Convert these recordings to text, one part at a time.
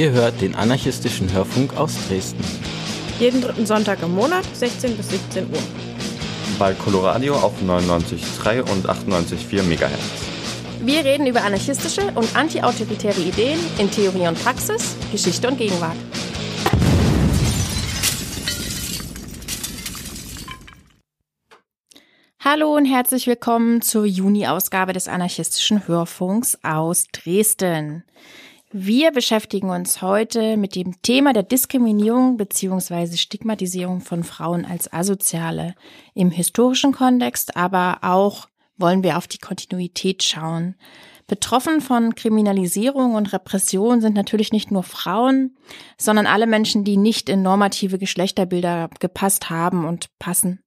Ihr hört den anarchistischen Hörfunk aus Dresden. Jeden dritten Sonntag im Monat, 16 bis 17 Uhr. Bei Coloradio auf 99,3 und 98,4 MHz. Wir reden über anarchistische und antiautoritäre Ideen in Theorie und Praxis, Geschichte und Gegenwart. Hallo und herzlich willkommen zur Juni-Ausgabe des anarchistischen Hörfunks aus Dresden. Wir beschäftigen uns heute mit dem Thema der Diskriminierung bzw. Stigmatisierung von Frauen als Asoziale im historischen Kontext, aber auch wollen wir auf die Kontinuität schauen. Betroffen von Kriminalisierung und Repression sind natürlich nicht nur Frauen, sondern alle Menschen, die nicht in normative Geschlechterbilder gepasst haben und passen.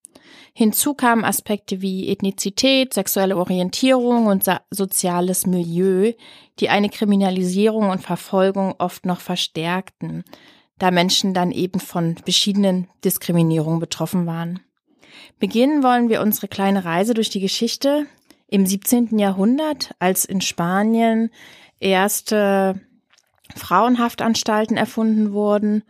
Hinzu kamen Aspekte wie Ethnizität, sexuelle Orientierung und soziales Milieu, die eine Kriminalisierung und Verfolgung oft noch verstärkten, da Menschen dann eben von verschiedenen Diskriminierungen betroffen waren. Beginnen wollen wir unsere kleine Reise durch die Geschichte im 17. Jahrhundert, als in Spanien erste Frauenhaftanstalten erfunden wurden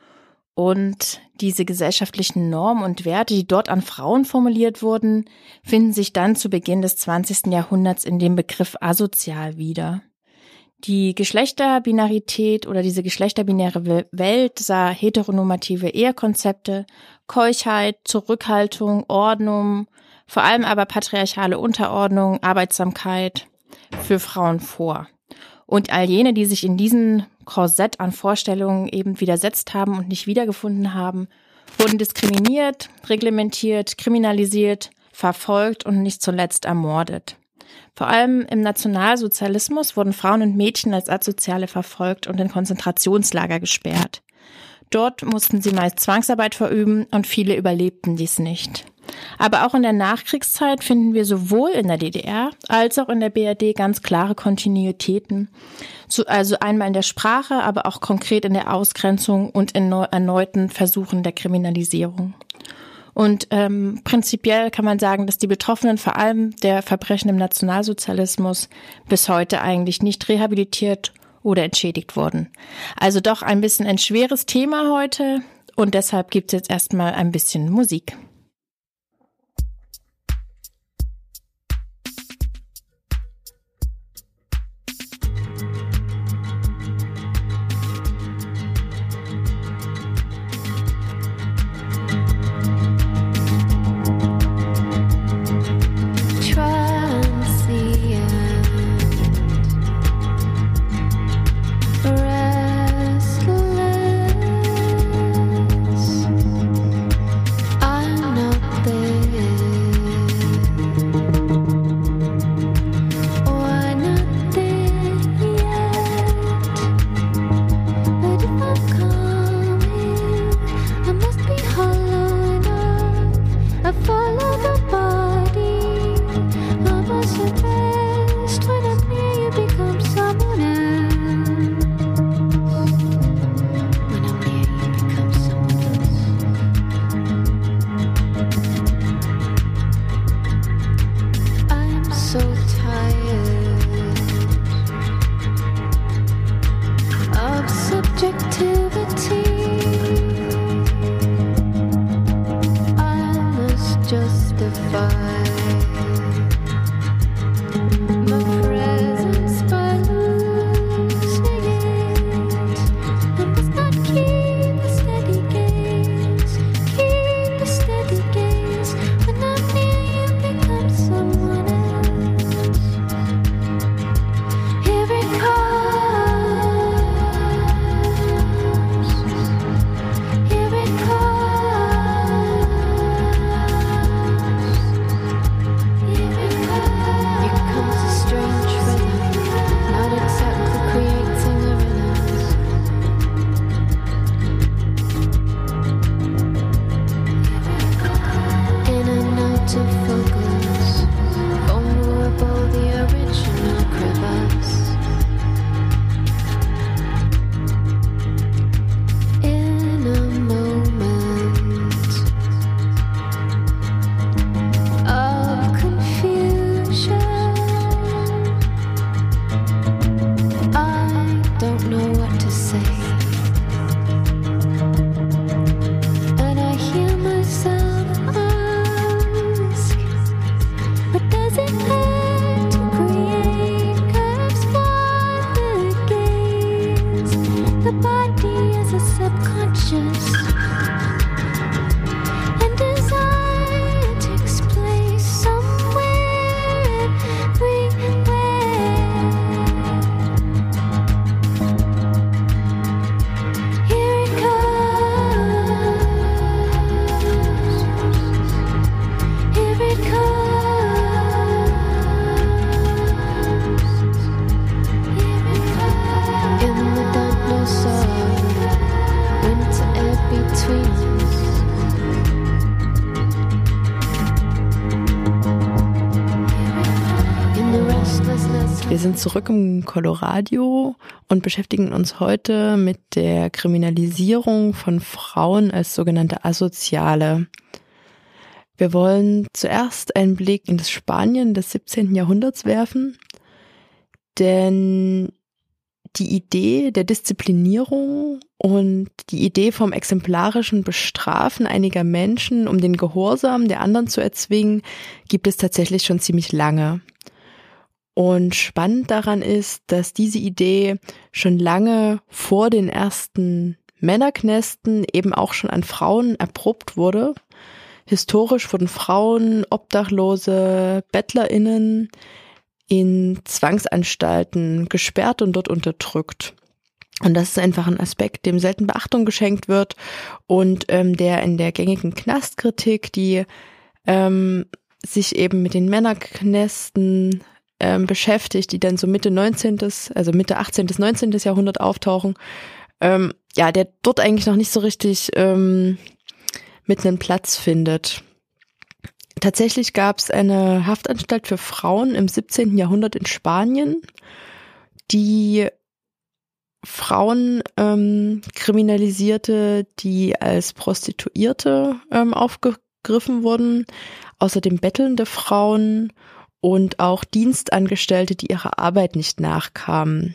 und diese gesellschaftlichen Normen und Werte, die dort an Frauen formuliert wurden, finden sich dann zu Beginn des 20. Jahrhunderts in dem Begriff asozial wieder. Die Geschlechterbinarität oder diese geschlechterbinäre Welt sah heteronormative Ehekonzepte, Keuchheit, Zurückhaltung, Ordnung, vor allem aber patriarchale Unterordnung, Arbeitsamkeit für Frauen vor. Und all jene, die sich in diesen Korsett an Vorstellungen eben widersetzt haben und nicht wiedergefunden haben, wurden diskriminiert, reglementiert, kriminalisiert, verfolgt und nicht zuletzt ermordet. Vor allem im Nationalsozialismus wurden Frauen und Mädchen als Asoziale verfolgt und in Konzentrationslager gesperrt. Dort mussten sie meist Zwangsarbeit verüben und viele überlebten dies nicht. Aber auch in der Nachkriegszeit finden wir sowohl in der DDR als auch in der BRD ganz klare Kontinuitäten. Also einmal in der Sprache, aber auch konkret in der Ausgrenzung und in erneuten Versuchen der Kriminalisierung. Und ähm, prinzipiell kann man sagen, dass die Betroffenen vor allem der Verbrechen im Nationalsozialismus bis heute eigentlich nicht rehabilitiert oder entschädigt wurden. Also doch ein bisschen ein schweres Thema heute und deshalb gibt es jetzt erstmal ein bisschen Musik. Zurück im Colorado und beschäftigen uns heute mit der Kriminalisierung von Frauen als sogenannte Asoziale. Wir wollen zuerst einen Blick in das Spanien des 17. Jahrhunderts werfen, denn die Idee der Disziplinierung und die Idee vom exemplarischen Bestrafen einiger Menschen, um den Gehorsam der anderen zu erzwingen, gibt es tatsächlich schon ziemlich lange. Und spannend daran ist, dass diese Idee schon lange vor den ersten Männerknästen eben auch schon an Frauen erprobt wurde. Historisch wurden Frauen, Obdachlose, BettlerInnen in Zwangsanstalten gesperrt und dort unterdrückt. Und das ist einfach ein Aspekt, dem selten Beachtung geschenkt wird und ähm, der in der gängigen Knastkritik, die ähm, sich eben mit den Männerknästen ähm, beschäftigt, die dann so Mitte 19., also Mitte 18. bis 19. Jahrhundert auftauchen, ähm, ja, der dort eigentlich noch nicht so richtig ähm, mit einem Platz findet. Tatsächlich gab es eine Haftanstalt für Frauen im 17. Jahrhundert in Spanien, die Frauen ähm, kriminalisierte, die als Prostituierte ähm, aufgegriffen wurden, außerdem bettelnde Frauen und auch Dienstangestellte, die ihrer Arbeit nicht nachkamen.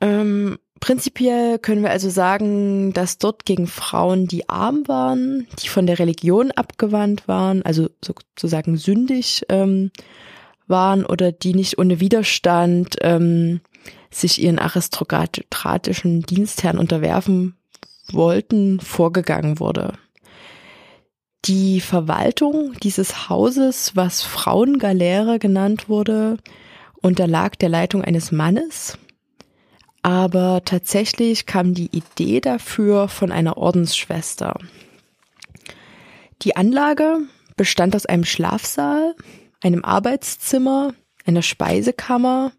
Ähm, prinzipiell können wir also sagen, dass dort gegen Frauen, die arm waren, die von der Religion abgewandt waren, also sozusagen sündig ähm, waren oder die nicht ohne Widerstand ähm, sich ihren aristokratischen Dienstherren unterwerfen wollten, vorgegangen wurde. Die Verwaltung dieses Hauses, was Frauengaleere genannt wurde, unterlag der Leitung eines Mannes. Aber tatsächlich kam die Idee dafür von einer Ordensschwester. Die Anlage bestand aus einem Schlafsaal, einem Arbeitszimmer, einer Speisekammer,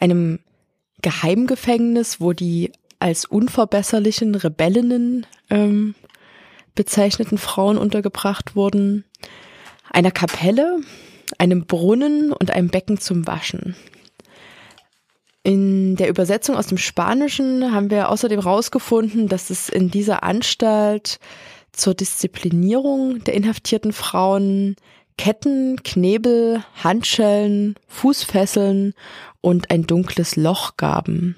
einem Geheimgefängnis, wo die als unverbesserlichen Rebellinnen ähm, bezeichneten Frauen untergebracht wurden, einer Kapelle, einem Brunnen und einem Becken zum Waschen. In der Übersetzung aus dem Spanischen haben wir außerdem herausgefunden, dass es in dieser Anstalt zur Disziplinierung der inhaftierten Frauen Ketten, Knebel, Handschellen, Fußfesseln und ein dunkles Loch gaben.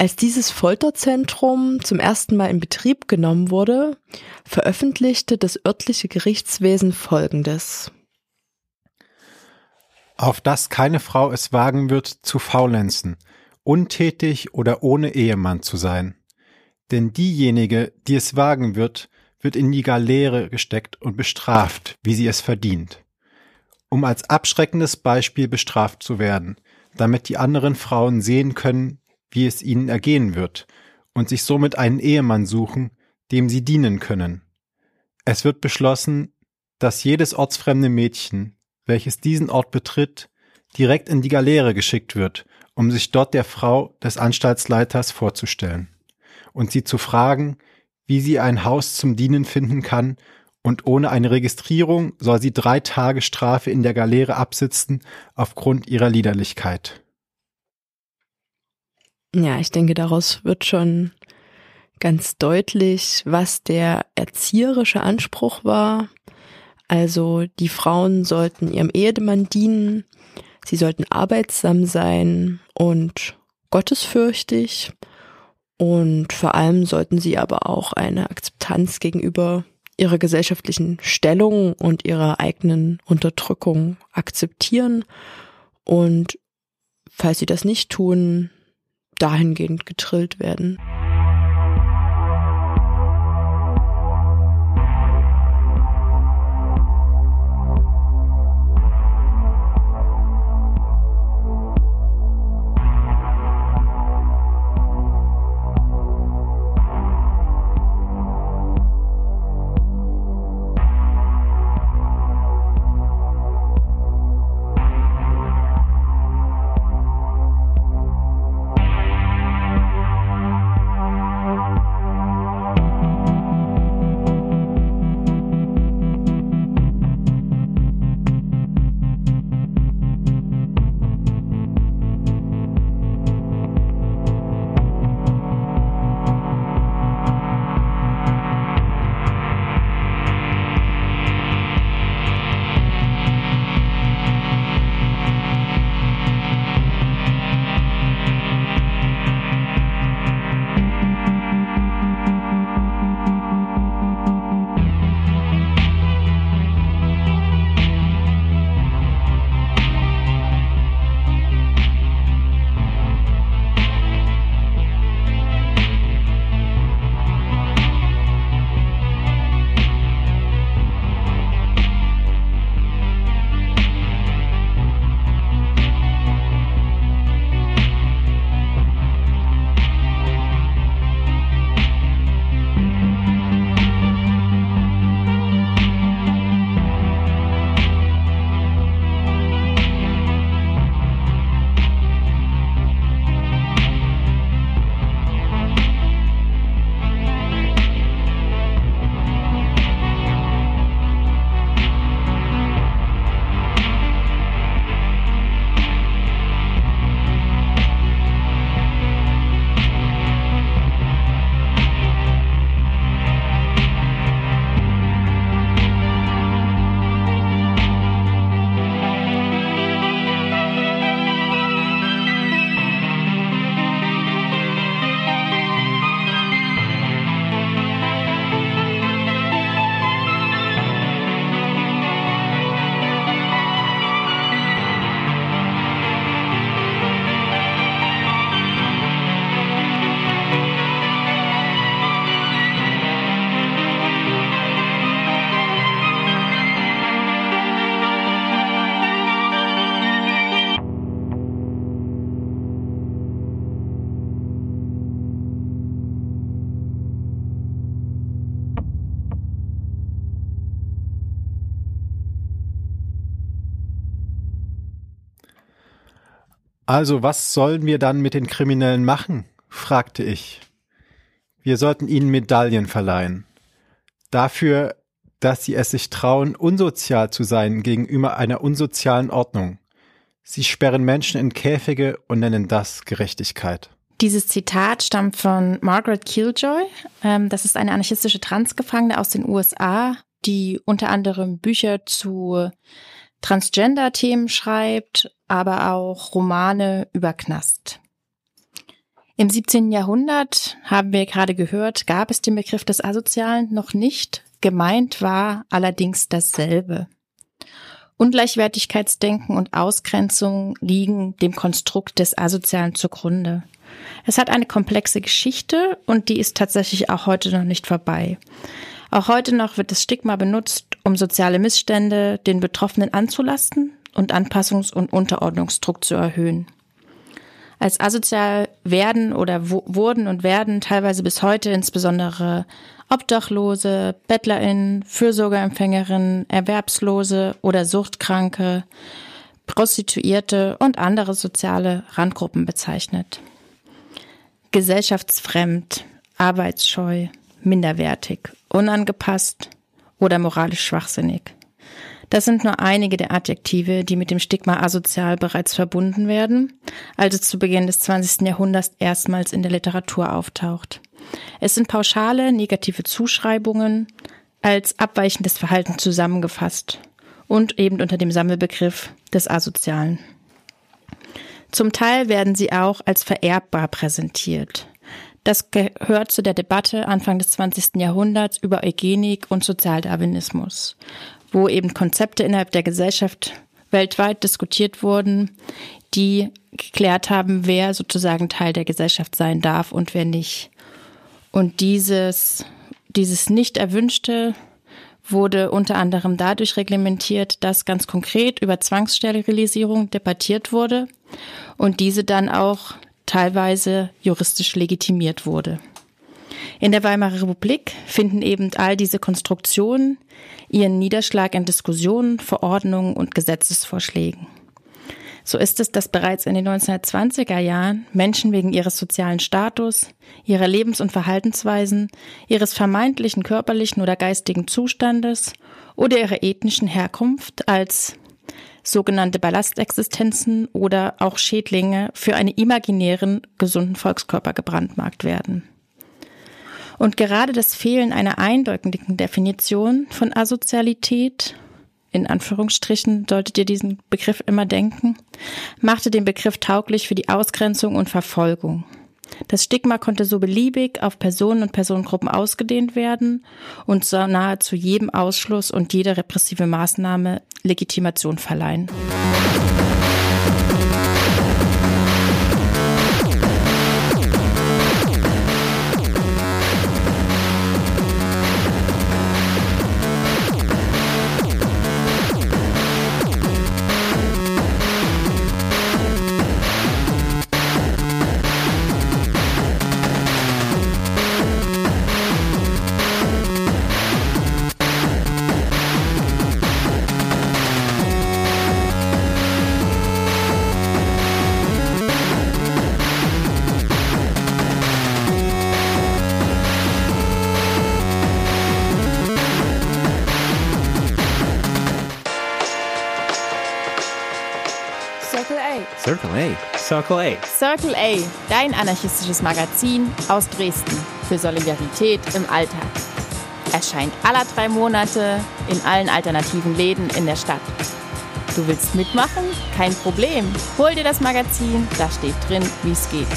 Als dieses Folterzentrum zum ersten Mal in Betrieb genommen wurde, veröffentlichte das örtliche Gerichtswesen Folgendes. Auf dass keine Frau es wagen wird, zu faulenzen, untätig oder ohne Ehemann zu sein. Denn diejenige, die es wagen wird, wird in die Galeere gesteckt und bestraft, wie sie es verdient. Um als abschreckendes Beispiel bestraft zu werden, damit die anderen Frauen sehen können, wie es ihnen ergehen wird, und sich somit einen Ehemann suchen, dem sie dienen können. Es wird beschlossen, dass jedes ortsfremde Mädchen, welches diesen Ort betritt, direkt in die Galeere geschickt wird, um sich dort der Frau des Anstaltsleiters vorzustellen und sie zu fragen, wie sie ein Haus zum Dienen finden kann, und ohne eine Registrierung soll sie drei Tage Strafe in der Galeere absitzen aufgrund ihrer Liederlichkeit. Ja, ich denke, daraus wird schon ganz deutlich, was der erzieherische Anspruch war. Also die Frauen sollten ihrem Ehemann dienen, sie sollten arbeitsam sein und gottesfürchtig und vor allem sollten sie aber auch eine Akzeptanz gegenüber ihrer gesellschaftlichen Stellung und ihrer eigenen Unterdrückung akzeptieren und falls sie das nicht tun, dahingehend getrillt werden. Also was sollen wir dann mit den Kriminellen machen? fragte ich. Wir sollten ihnen Medaillen verleihen. Dafür, dass sie es sich trauen, unsozial zu sein gegenüber einer unsozialen Ordnung. Sie sperren Menschen in Käfige und nennen das Gerechtigkeit. Dieses Zitat stammt von Margaret Killjoy. Ähm, das ist eine anarchistische Transgefangene aus den USA, die unter anderem Bücher zu Transgender-Themen schreibt, aber auch Romane über Knast. Im 17. Jahrhundert, haben wir gerade gehört, gab es den Begriff des Asozialen noch nicht. Gemeint war allerdings dasselbe. Ungleichwertigkeitsdenken und Ausgrenzung liegen dem Konstrukt des Asozialen zugrunde. Es hat eine komplexe Geschichte und die ist tatsächlich auch heute noch nicht vorbei. Auch heute noch wird das Stigma benutzt, um soziale Missstände den Betroffenen anzulasten und Anpassungs- und Unterordnungsdruck zu erhöhen. Als asozial werden oder wurden und werden teilweise bis heute insbesondere Obdachlose, BettlerInnen, Fürsorgeempfängerinnen, Erwerbslose oder Suchtkranke, Prostituierte und andere soziale Randgruppen bezeichnet. Gesellschaftsfremd, arbeitsscheu, minderwertig, unangepasst oder moralisch schwachsinnig. Das sind nur einige der Adjektive, die mit dem Stigma asozial bereits verbunden werden, als es zu Beginn des 20. Jahrhunderts erstmals in der Literatur auftaucht. Es sind pauschale negative Zuschreibungen als abweichendes Verhalten zusammengefasst und eben unter dem Sammelbegriff des Asozialen. Zum Teil werden sie auch als vererbbar präsentiert. Das gehört zu der Debatte Anfang des 20. Jahrhunderts über Eugenik und Sozialdarwinismus, wo eben Konzepte innerhalb der Gesellschaft weltweit diskutiert wurden, die geklärt haben, wer sozusagen Teil der Gesellschaft sein darf und wer nicht. Und dieses, dieses nicht erwünschte wurde unter anderem dadurch reglementiert, dass ganz konkret über Zwangssterilisierung debattiert wurde und diese dann auch teilweise juristisch legitimiert wurde. In der Weimarer Republik finden eben all diese Konstruktionen ihren Niederschlag in Diskussionen, Verordnungen und Gesetzesvorschlägen. So ist es, dass bereits in den 1920er Jahren Menschen wegen ihres sozialen Status, ihrer Lebens- und Verhaltensweisen, ihres vermeintlichen körperlichen oder geistigen Zustandes oder ihrer ethnischen Herkunft als sogenannte Ballastexistenzen oder auch Schädlinge für einen imaginären, gesunden Volkskörper gebrandmarkt werden. Und gerade das Fehlen einer eindeutigen Definition von Asozialität in Anführungsstrichen solltet ihr diesen Begriff immer denken, machte den Begriff tauglich für die Ausgrenzung und Verfolgung. Das Stigma konnte so beliebig auf Personen und Personengruppen ausgedehnt werden und so nahezu jedem Ausschluss und jeder repressive Maßnahme Legitimation verleihen. Circle A. Circle A, dein anarchistisches Magazin aus Dresden für Solidarität im Alltag. Erscheint aller drei Monate in allen alternativen Läden in der Stadt. Du willst mitmachen? Kein Problem. Hol dir das Magazin, da steht drin, wie es geht.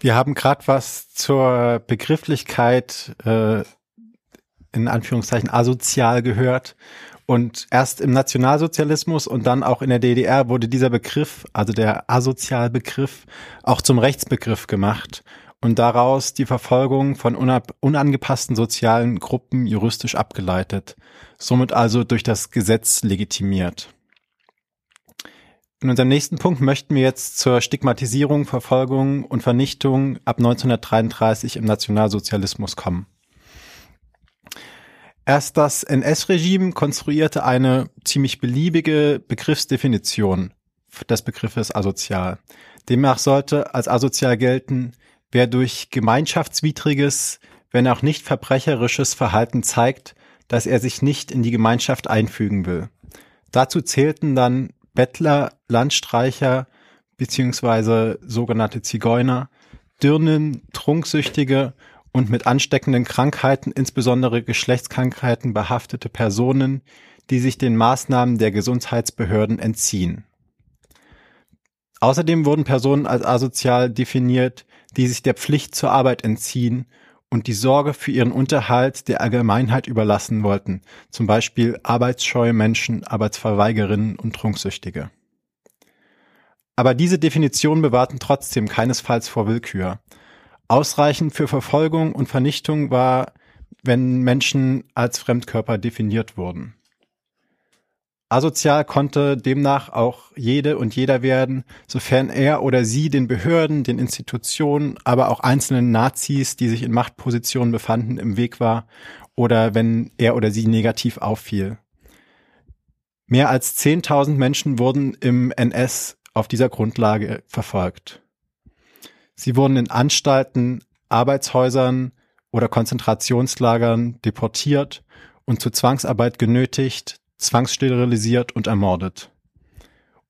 Wir haben gerade was zur Begrifflichkeit äh, in Anführungszeichen asozial gehört. Und erst im Nationalsozialismus und dann auch in der DDR wurde dieser Begriff, also der Asozialbegriff, auch zum Rechtsbegriff gemacht und daraus die Verfolgung von unangepassten sozialen Gruppen juristisch abgeleitet, somit also durch das Gesetz legitimiert. In unserem nächsten Punkt möchten wir jetzt zur Stigmatisierung, Verfolgung und Vernichtung ab 1933 im Nationalsozialismus kommen. Erst das NS-Regime konstruierte eine ziemlich beliebige Begriffsdefinition des Begriffes asozial. Demnach sollte als asozial gelten, wer durch gemeinschaftswidriges, wenn auch nicht verbrecherisches Verhalten zeigt, dass er sich nicht in die Gemeinschaft einfügen will. Dazu zählten dann Bettler, Landstreicher beziehungsweise sogenannte Zigeuner, Dirnen, Trunksüchtige und mit ansteckenden Krankheiten, insbesondere Geschlechtskrankheiten behaftete Personen, die sich den Maßnahmen der Gesundheitsbehörden entziehen. Außerdem wurden Personen als asozial definiert, die sich der Pflicht zur Arbeit entziehen und die Sorge für ihren Unterhalt der Allgemeinheit überlassen wollten, zum Beispiel arbeitsscheue Menschen, Arbeitsverweigerinnen und Trunksüchtige. Aber diese Definitionen bewahrten trotzdem keinesfalls vor Willkür. Ausreichend für Verfolgung und Vernichtung war, wenn Menschen als Fremdkörper definiert wurden. Asozial konnte demnach auch jede und jeder werden, sofern er oder sie den Behörden, den Institutionen, aber auch einzelnen Nazis, die sich in Machtpositionen befanden, im Weg war oder wenn er oder sie negativ auffiel. Mehr als 10.000 Menschen wurden im NS auf dieser Grundlage verfolgt. Sie wurden in Anstalten, Arbeitshäusern oder Konzentrationslagern deportiert und zur Zwangsarbeit genötigt, zwangssterilisiert und ermordet.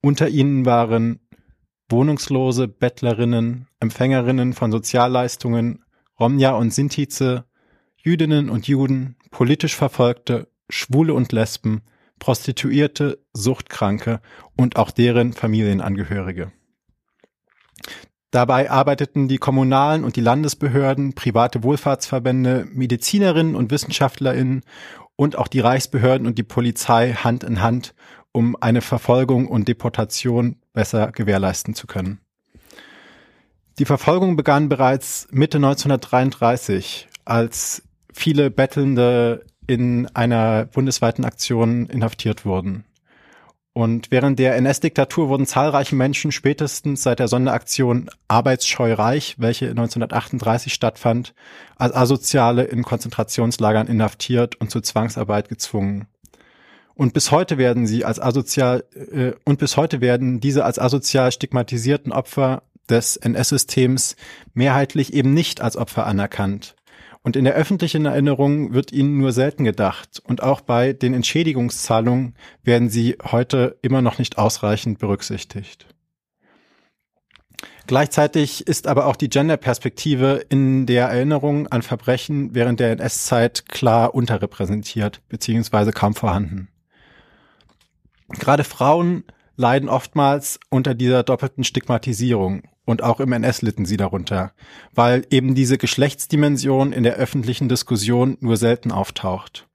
Unter ihnen waren Wohnungslose, Bettlerinnen, Empfängerinnen von Sozialleistungen, Romja und Sintize, Jüdinnen und Juden, politisch Verfolgte, Schwule und Lesben, Prostituierte, Suchtkranke und auch deren Familienangehörige. Dabei arbeiteten die kommunalen und die Landesbehörden, private Wohlfahrtsverbände, Medizinerinnen und Wissenschaftlerinnen und auch die Reichsbehörden und die Polizei Hand in Hand, um eine Verfolgung und Deportation besser gewährleisten zu können. Die Verfolgung begann bereits Mitte 1933, als viele Bettelnde in einer bundesweiten Aktion inhaftiert wurden. Und während der NS-Diktatur wurden zahlreiche Menschen spätestens seit der Sonderaktion Arbeitsscheu Reich, welche 1938 stattfand, als Asoziale in Konzentrationslagern inhaftiert und zur Zwangsarbeit gezwungen. Und bis heute werden sie als asozial äh, und bis heute werden diese als asozial stigmatisierten Opfer des NS-Systems mehrheitlich eben nicht als Opfer anerkannt. Und in der öffentlichen Erinnerung wird ihnen nur selten gedacht. Und auch bei den Entschädigungszahlungen werden sie heute immer noch nicht ausreichend berücksichtigt. Gleichzeitig ist aber auch die Gender-Perspektive in der Erinnerung an Verbrechen während der NS-Zeit klar unterrepräsentiert beziehungsweise kaum vorhanden. Gerade Frauen leiden oftmals unter dieser doppelten Stigmatisierung und auch im NS litten sie darunter, weil eben diese Geschlechtsdimension in der öffentlichen Diskussion nur selten auftaucht.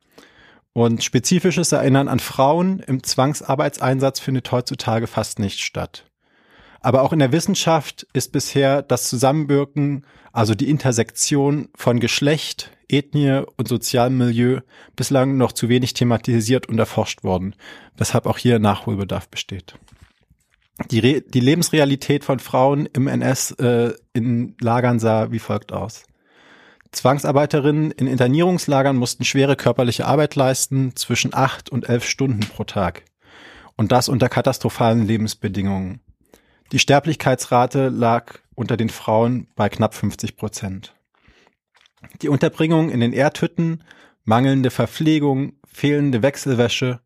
Und spezifisches Erinnern an Frauen im Zwangsarbeitseinsatz findet heutzutage fast nicht statt. Aber auch in der Wissenschaft ist bisher das Zusammenwirken, also die Intersektion von Geschlecht, Ethnie und sozialem Milieu bislang noch zu wenig thematisiert und erforscht worden, weshalb auch hier Nachholbedarf besteht. Die, Re die Lebensrealität von Frauen im NS äh, in Lagern sah wie folgt aus. Zwangsarbeiterinnen in Internierungslagern mussten schwere körperliche Arbeit leisten, zwischen acht und elf Stunden pro Tag. Und das unter katastrophalen Lebensbedingungen. Die Sterblichkeitsrate lag unter den Frauen bei knapp 50 Prozent. Die Unterbringung in den Erdhütten, mangelnde Verpflegung, fehlende Wechselwäsche,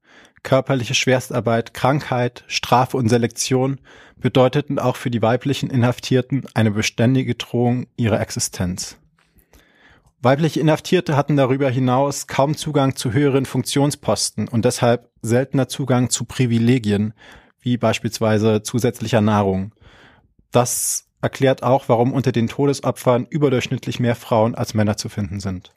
körperliche Schwerstarbeit, Krankheit, Strafe und Selektion bedeuteten auch für die weiblichen Inhaftierten eine beständige Drohung ihrer Existenz. Weibliche Inhaftierte hatten darüber hinaus kaum Zugang zu höheren Funktionsposten und deshalb seltener Zugang zu Privilegien, wie beispielsweise zusätzlicher Nahrung. Das erklärt auch, warum unter den Todesopfern überdurchschnittlich mehr Frauen als Männer zu finden sind.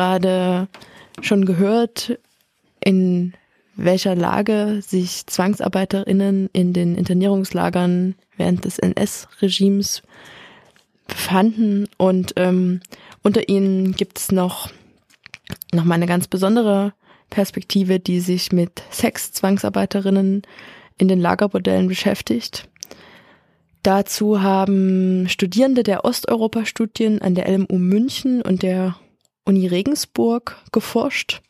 Gerade schon gehört, in welcher Lage sich Zwangsarbeiterinnen in den Internierungslagern während des NS-Regimes befanden. Und ähm, unter ihnen gibt es noch, noch mal eine ganz besondere Perspektive, die sich mit Sex-Zwangsarbeiterinnen in den Lagerbordellen beschäftigt. Dazu haben Studierende der Osteuropa-Studien an der LMU München und der Uni Regensburg geforscht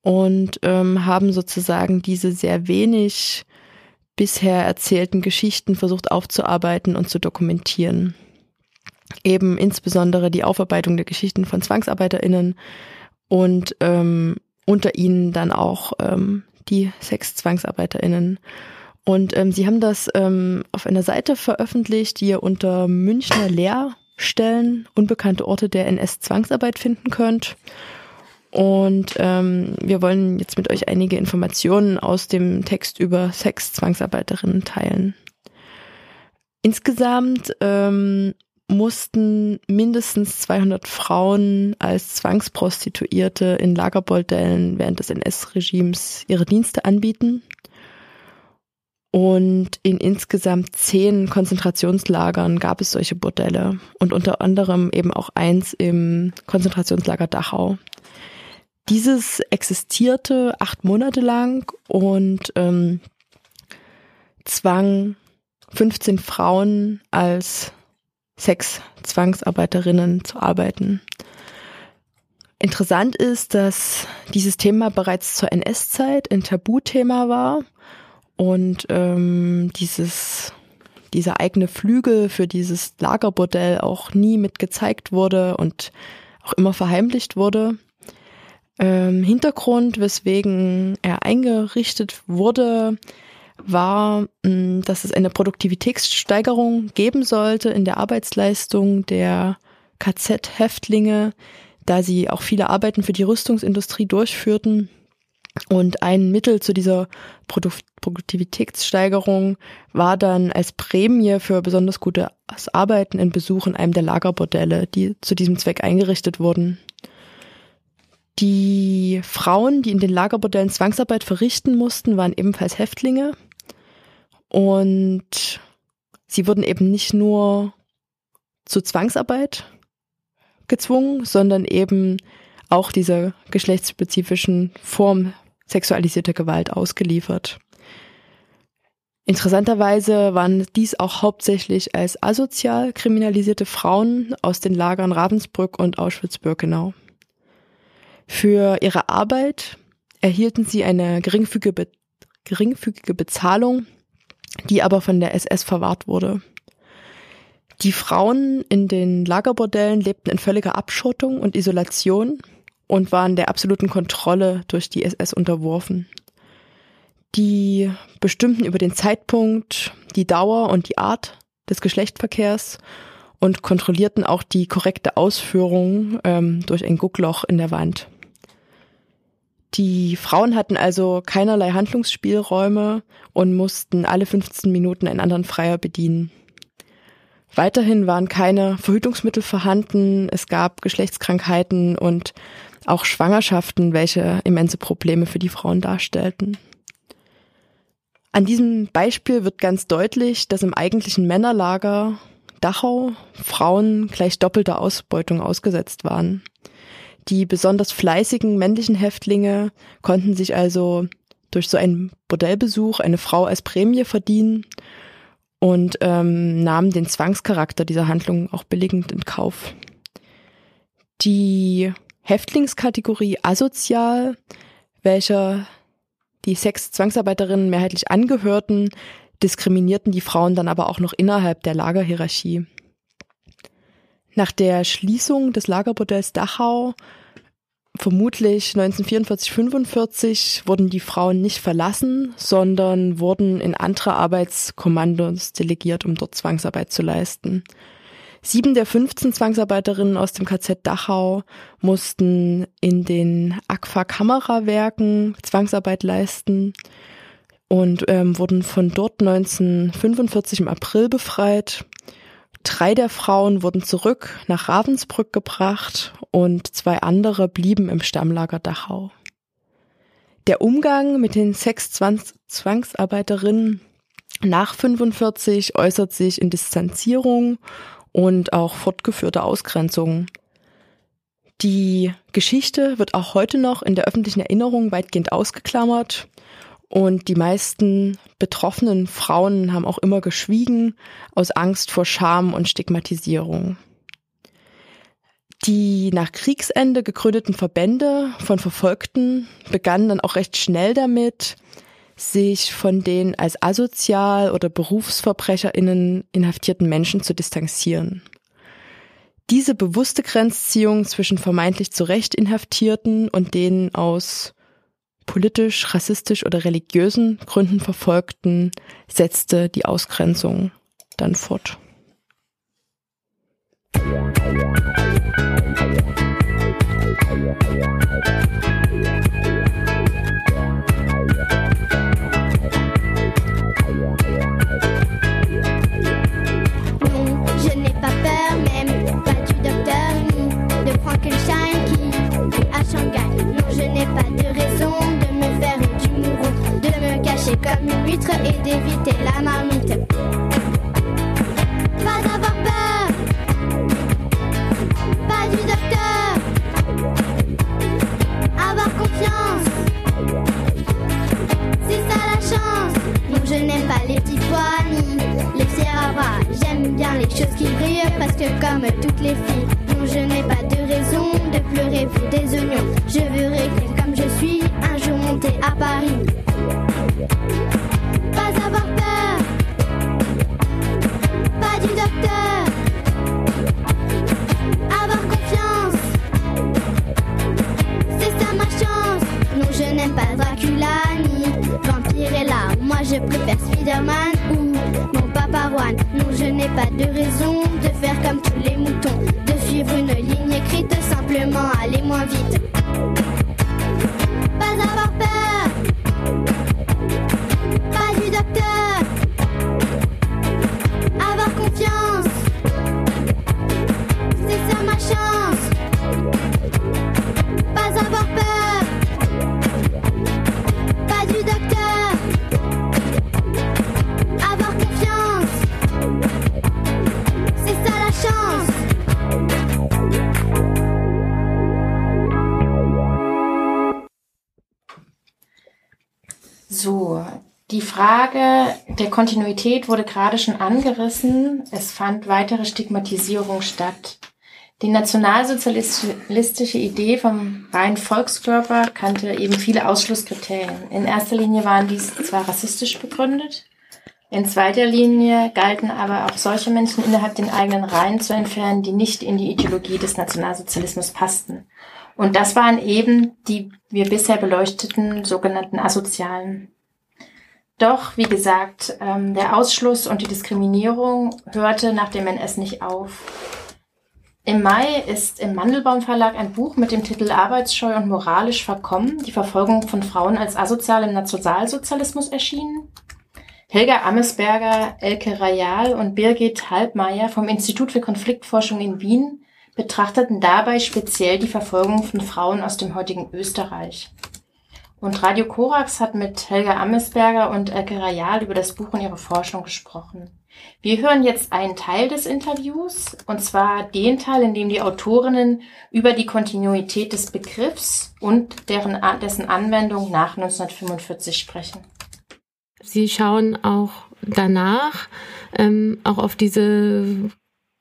und ähm, haben sozusagen diese sehr wenig bisher erzählten Geschichten versucht aufzuarbeiten und zu dokumentieren. Eben insbesondere die Aufarbeitung der Geschichten von ZwangsarbeiterInnen und ähm, unter ihnen dann auch ähm, die Sexzwangsarbeiterinnen. Und ähm, sie haben das ähm, auf einer Seite veröffentlicht, die ihr unter Münchner Lehrstellen unbekannte Orte der NS-Zwangsarbeit finden könnt. Und ähm, wir wollen jetzt mit euch einige Informationen aus dem Text über Sexzwangsarbeiterinnen teilen. Insgesamt ähm, mussten mindestens 200 Frauen als Zwangsprostituierte in Lagerbordellen während des NS-Regimes ihre Dienste anbieten. Und in insgesamt zehn Konzentrationslagern gab es solche Bordelle und unter anderem eben auch eins im Konzentrationslager Dachau. Dieses existierte acht Monate lang und ähm, zwang 15 Frauen als Sex-Zwangsarbeiterinnen zu arbeiten. Interessant ist, dass dieses Thema bereits zur NS-Zeit ein Tabuthema war und ähm, dieses dieser eigene Flügel für dieses Lagerbordell auch nie mit gezeigt wurde und auch immer verheimlicht wurde. Ähm, Hintergrund, weswegen er eingerichtet wurde, war, mm, dass es eine Produktivitätssteigerung geben sollte in der Arbeitsleistung der KZ-Häftlinge, da sie auch viele Arbeiten für die Rüstungsindustrie durchführten. Und ein Mittel zu dieser Produktivitätssteigerung war dann als Prämie für besonders gutes Arbeiten in Besuch in einem der Lagerbordelle, die zu diesem Zweck eingerichtet wurden. Die Frauen, die in den Lagerbordellen Zwangsarbeit verrichten mussten, waren ebenfalls Häftlinge. Und sie wurden eben nicht nur zu Zwangsarbeit gezwungen, sondern eben auch dieser geschlechtsspezifischen Form sexualisierter Gewalt ausgeliefert. Interessanterweise waren dies auch hauptsächlich als asozial kriminalisierte Frauen aus den Lagern Ravensbrück und Auschwitz-Birkenau. Für ihre Arbeit erhielten sie eine geringfügige, geringfügige Bezahlung die aber von der SS verwahrt wurde. Die Frauen in den Lagerbordellen lebten in völliger Abschottung und Isolation und waren der absoluten Kontrolle durch die SS unterworfen. Die bestimmten über den Zeitpunkt, die Dauer und die Art des Geschlechtsverkehrs und kontrollierten auch die korrekte Ausführung ähm, durch ein Guckloch in der Wand. Die Frauen hatten also keinerlei Handlungsspielräume und mussten alle 15 Minuten einen anderen Freier bedienen. Weiterhin waren keine Verhütungsmittel vorhanden, es gab Geschlechtskrankheiten und auch Schwangerschaften, welche immense Probleme für die Frauen darstellten. An diesem Beispiel wird ganz deutlich, dass im eigentlichen Männerlager Dachau Frauen gleich doppelter Ausbeutung ausgesetzt waren. Die besonders fleißigen männlichen Häftlinge konnten sich also durch so einen Bordellbesuch eine Frau als Prämie verdienen und ähm, nahmen den Zwangscharakter dieser Handlung auch billigend in Kauf. Die Häftlingskategorie asozial, welcher die Sex-Zwangsarbeiterinnen mehrheitlich angehörten, diskriminierten die Frauen dann aber auch noch innerhalb der Lagerhierarchie. Nach der Schließung des Lagerbordells Dachau vermutlich 1944, 45 wurden die Frauen nicht verlassen, sondern wurden in andere Arbeitskommandos delegiert, um dort Zwangsarbeit zu leisten. Sieben der 15 Zwangsarbeiterinnen aus dem KZ Dachau mussten in den Aqua-Kamerawerken Zwangsarbeit leisten und ähm, wurden von dort 1945 im April befreit. Drei der Frauen wurden zurück nach Ravensbrück gebracht und zwei andere blieben im Stammlager Dachau. Der Umgang mit den Sexzwangsarbeiterinnen nach 45 äußert sich in Distanzierung und auch fortgeführte Ausgrenzung. Die Geschichte wird auch heute noch in der öffentlichen Erinnerung weitgehend ausgeklammert und die meisten betroffenen Frauen haben auch immer geschwiegen aus Angst vor Scham und Stigmatisierung. Die nach Kriegsende gegründeten Verbände von Verfolgten begannen dann auch recht schnell damit, sich von den als asozial oder BerufsverbrecherInnen inhaftierten Menschen zu distanzieren. Diese bewusste Grenzziehung zwischen vermeintlich zu Recht Inhaftierten und denen aus politisch, rassistisch oder religiösen Gründen Verfolgten setzte die Ausgrenzung dann fort. Comme une huître et d'éviter la marmite. Frage der Kontinuität wurde gerade schon angerissen. Es fand weitere Stigmatisierung statt. Die nationalsozialistische Idee vom reinen Volkskörper kannte eben viele Ausschlusskriterien. In erster Linie waren dies zwar rassistisch begründet, in zweiter Linie galten aber auch solche Menschen innerhalb den eigenen Reihen zu entfernen, die nicht in die Ideologie des Nationalsozialismus passten. Und das waren eben die wir bisher beleuchteten sogenannten Asozialen. Doch, wie gesagt, ähm, der Ausschluss und die Diskriminierung hörte nach dem NS nicht auf. Im Mai ist im Mandelbaum Verlag ein Buch mit dem Titel Arbeitsscheu und moralisch verkommen, die Verfolgung von Frauen als asozial im Nationalsozialismus erschienen. Helga Amesberger, Elke Rayal und Birgit Halbmeier vom Institut für Konfliktforschung in Wien betrachteten dabei speziell die Verfolgung von Frauen aus dem heutigen Österreich. Und Radio Korax hat mit Helga Amesberger und Elke Rayal über das Buch und ihre Forschung gesprochen. Wir hören jetzt einen Teil des Interviews, und zwar den Teil, in dem die Autorinnen über die Kontinuität des Begriffs und deren, dessen Anwendung nach 1945 sprechen. Sie schauen auch danach ähm, auch auf diese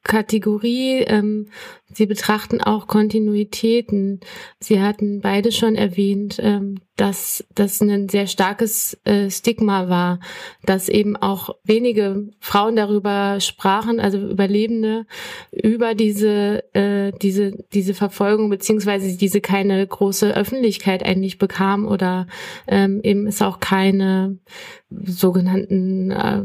Kategorie. Ähm, Sie betrachten auch Kontinuitäten. Sie hatten beide schon erwähnt, ähm, dass das ein sehr starkes äh, Stigma war, dass eben auch wenige Frauen darüber sprachen, also Überlebende, über diese äh, diese diese Verfolgung beziehungsweise diese keine große Öffentlichkeit eigentlich bekam oder ähm, eben es auch keine sogenannten äh,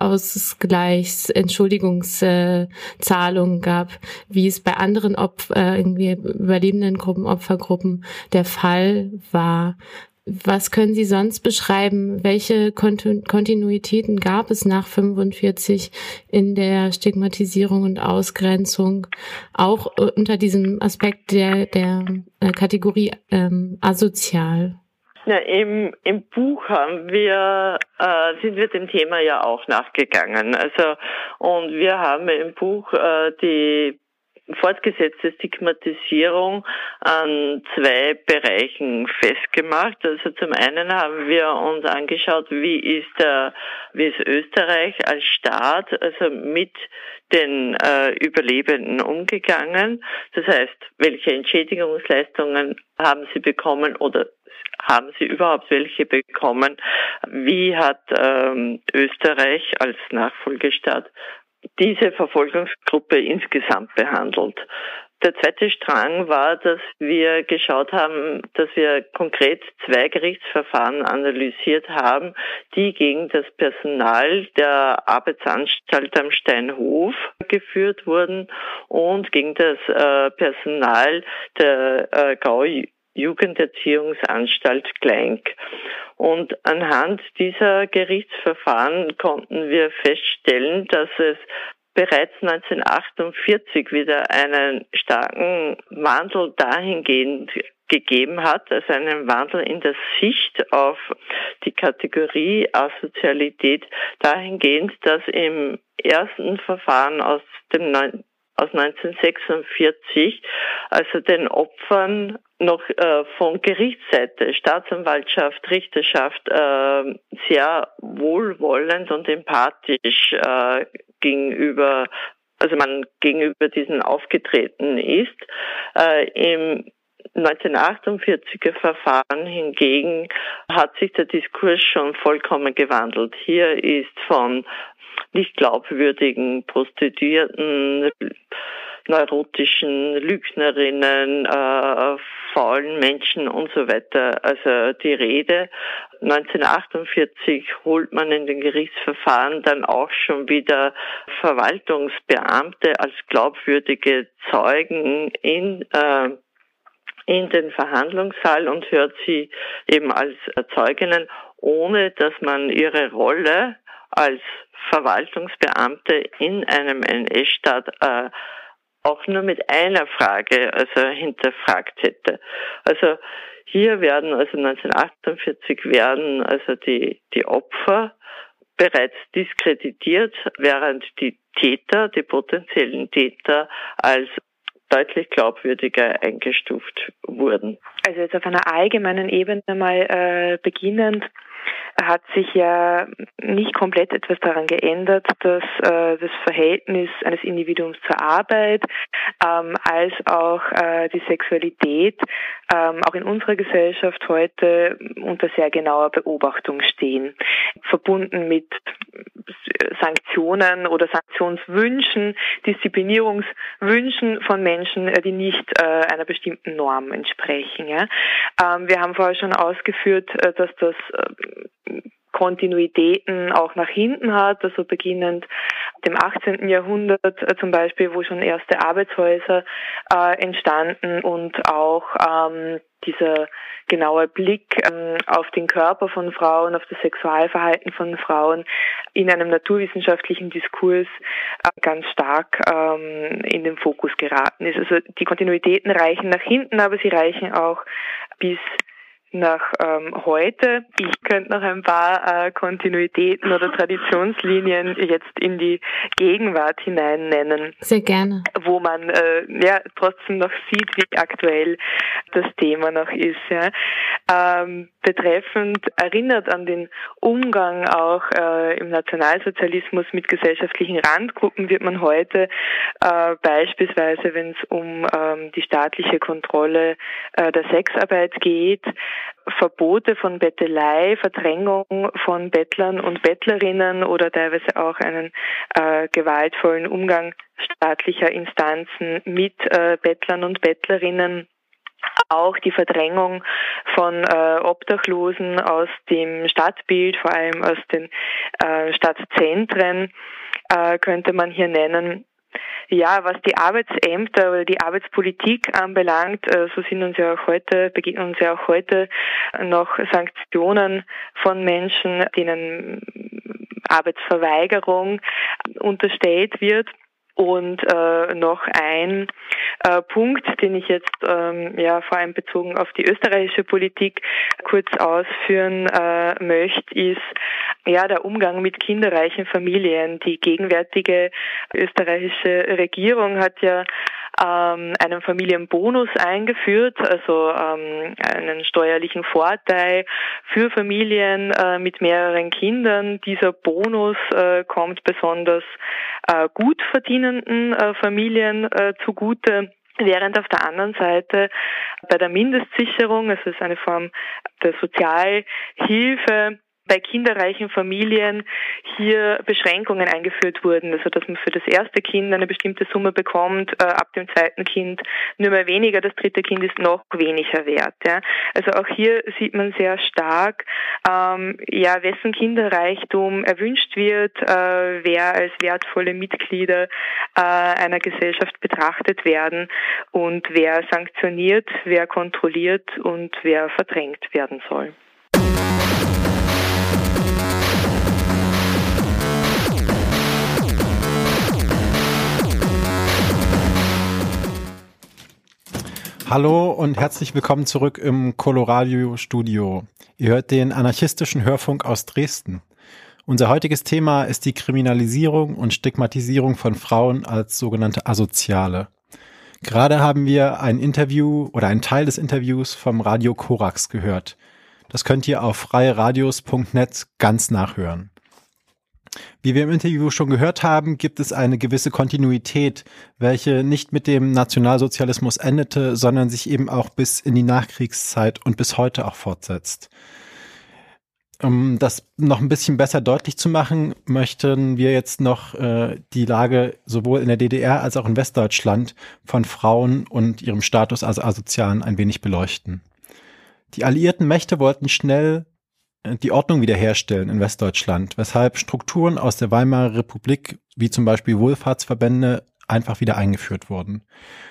Ausgleichs, Entschuldigungszahlungen gab, wie es bei anderen Opf äh, irgendwie überlebenden Gruppen, Opfergruppen der Fall war. Was können Sie sonst beschreiben? Welche Kontinuitäten gab es nach 45 in der Stigmatisierung und Ausgrenzung, auch unter diesem Aspekt der, der äh, Kategorie ähm, asozial? Ja, im, im Buch haben wir, äh, sind wir dem Thema ja auch nachgegangen. Also, und wir haben im Buch äh, die fortgesetzte Stigmatisierung an zwei Bereichen festgemacht. Also zum einen haben wir uns angeschaut, wie ist der, wie ist Österreich als Staat, also mit den äh, Überlebenden umgegangen. Das heißt, welche Entschädigungsleistungen haben sie bekommen oder haben sie überhaupt welche bekommen? Wie hat ähm, Österreich als Nachfolgestaat diese Verfolgungsgruppe insgesamt behandelt. Der zweite Strang war, dass wir geschaut haben, dass wir konkret zwei Gerichtsverfahren analysiert haben, die gegen das Personal der Arbeitsanstalt am Steinhof geführt wurden und gegen das äh, Personal der äh, Gau Jugenderziehungsanstalt Kleink. Und anhand dieser Gerichtsverfahren konnten wir feststellen, dass es bereits 1948 wieder einen starken Wandel dahingehend gegeben hat, also einen Wandel in der Sicht auf die Kategorie Asozialität dahingehend, dass im ersten Verfahren aus dem aus 1946, also den Opfern noch äh, von Gerichtsseite, Staatsanwaltschaft, Richterschaft äh, sehr wohlwollend und empathisch äh, gegenüber, also man gegenüber diesen aufgetreten ist. Äh, Im 1948er Verfahren hingegen hat sich der Diskurs schon vollkommen gewandelt. Hier ist von nicht glaubwürdigen Prostituierten, neurotischen Lügnerinnen, äh, faulen Menschen und so weiter. Also die Rede. 1948 holt man in den Gerichtsverfahren dann auch schon wieder Verwaltungsbeamte als glaubwürdige Zeugen in äh, in den Verhandlungssaal und hört sie eben als Zeuginnen, ohne dass man ihre Rolle als Verwaltungsbeamte in einem NS-Staat äh, auch nur mit einer Frage also hinterfragt hätte. Also hier werden also 1948 werden also die die Opfer bereits diskreditiert, während die Täter, die potenziellen Täter als deutlich glaubwürdiger eingestuft wurden. Also jetzt auf einer allgemeinen Ebene mal äh, beginnend hat sich ja nicht komplett etwas daran geändert, dass äh, das Verhältnis eines Individuums zur Arbeit ähm, als auch äh, die Sexualität ähm, auch in unserer Gesellschaft heute unter sehr genauer Beobachtung stehen, verbunden mit Sanktionen oder Sanktionswünschen, Disziplinierungswünschen von Menschen, die nicht äh, einer bestimmten Norm entsprechen. Ja. Ähm, wir haben vorher schon ausgeführt, äh, dass das äh, Kontinuitäten auch nach hinten hat, also beginnend dem 18. Jahrhundert äh, zum Beispiel, wo schon erste Arbeitshäuser äh, entstanden und auch ähm, dieser genaue Blick ähm, auf den Körper von Frauen, auf das Sexualverhalten von Frauen in einem naturwissenschaftlichen Diskurs äh, ganz stark ähm, in den Fokus geraten ist. Also die Kontinuitäten reichen nach hinten, aber sie reichen auch bis nach ähm, heute. Ich könnte noch ein paar äh, Kontinuitäten oder Traditionslinien jetzt in die Gegenwart hinein nennen. Sehr gerne. Wo man äh, ja trotzdem noch sieht, wie aktuell das Thema noch ist. Ja. Ähm, betreffend erinnert an den Umgang auch äh, im Nationalsozialismus mit gesellschaftlichen Randgruppen wird man heute äh, beispielsweise, wenn es um ähm, die staatliche Kontrolle äh, der Sexarbeit geht, Verbote von Bettelei, Verdrängung von Bettlern und Bettlerinnen oder teilweise auch einen äh, gewaltvollen Umgang staatlicher Instanzen mit äh, Bettlern und Bettlerinnen auch die Verdrängung von äh, Obdachlosen aus dem Stadtbild, vor allem aus den äh, Stadtzentren, äh, könnte man hier nennen. Ja, was die Arbeitsämter oder die Arbeitspolitik anbelangt, äh, so sind uns ja auch heute, begegnen uns ja auch heute noch Sanktionen von Menschen, denen Arbeitsverweigerung unterstellt wird. Und äh, noch ein äh, Punkt, den ich jetzt ähm, ja vor allem bezogen auf die österreichische Politik kurz ausführen äh, möchte, ist ja der Umgang mit kinderreichen Familien. Die gegenwärtige österreichische Regierung hat ja ähm, einen Familienbonus eingeführt, also ähm, einen steuerlichen Vorteil für Familien äh, mit mehreren Kindern. Dieser Bonus äh, kommt besonders äh, gut verdienenden äh, Familien äh, zugute. Während auf der anderen Seite bei der Mindestsicherung, es ist eine Form der Sozialhilfe, bei kinderreichen Familien hier Beschränkungen eingeführt wurden, also dass man für das erste Kind eine bestimmte Summe bekommt, äh, ab dem zweiten Kind nur mehr weniger, das dritte Kind ist noch weniger wert. Ja. Also auch hier sieht man sehr stark, ähm, ja, wessen Kinderreichtum erwünscht wird, äh, wer als wertvolle Mitglieder äh, einer Gesellschaft betrachtet werden und wer sanktioniert, wer kontrolliert und wer verdrängt werden soll. Hallo und herzlich willkommen zurück im Coloradio Studio. Ihr hört den anarchistischen Hörfunk aus Dresden. Unser heutiges Thema ist die Kriminalisierung und Stigmatisierung von Frauen als sogenannte Asoziale. Gerade haben wir ein Interview oder einen Teil des Interviews vom Radio Korax gehört. Das könnt ihr auf freieradios.net ganz nachhören. Wie wir im Interview schon gehört haben, gibt es eine gewisse Kontinuität, welche nicht mit dem Nationalsozialismus endete, sondern sich eben auch bis in die Nachkriegszeit und bis heute auch fortsetzt. Um das noch ein bisschen besser deutlich zu machen, möchten wir jetzt noch äh, die Lage sowohl in der DDR als auch in Westdeutschland von Frauen und ihrem Status als Asozialen ein wenig beleuchten. Die alliierten Mächte wollten schnell die Ordnung wiederherstellen in Westdeutschland, weshalb Strukturen aus der Weimarer Republik, wie zum Beispiel Wohlfahrtsverbände, einfach wieder eingeführt wurden.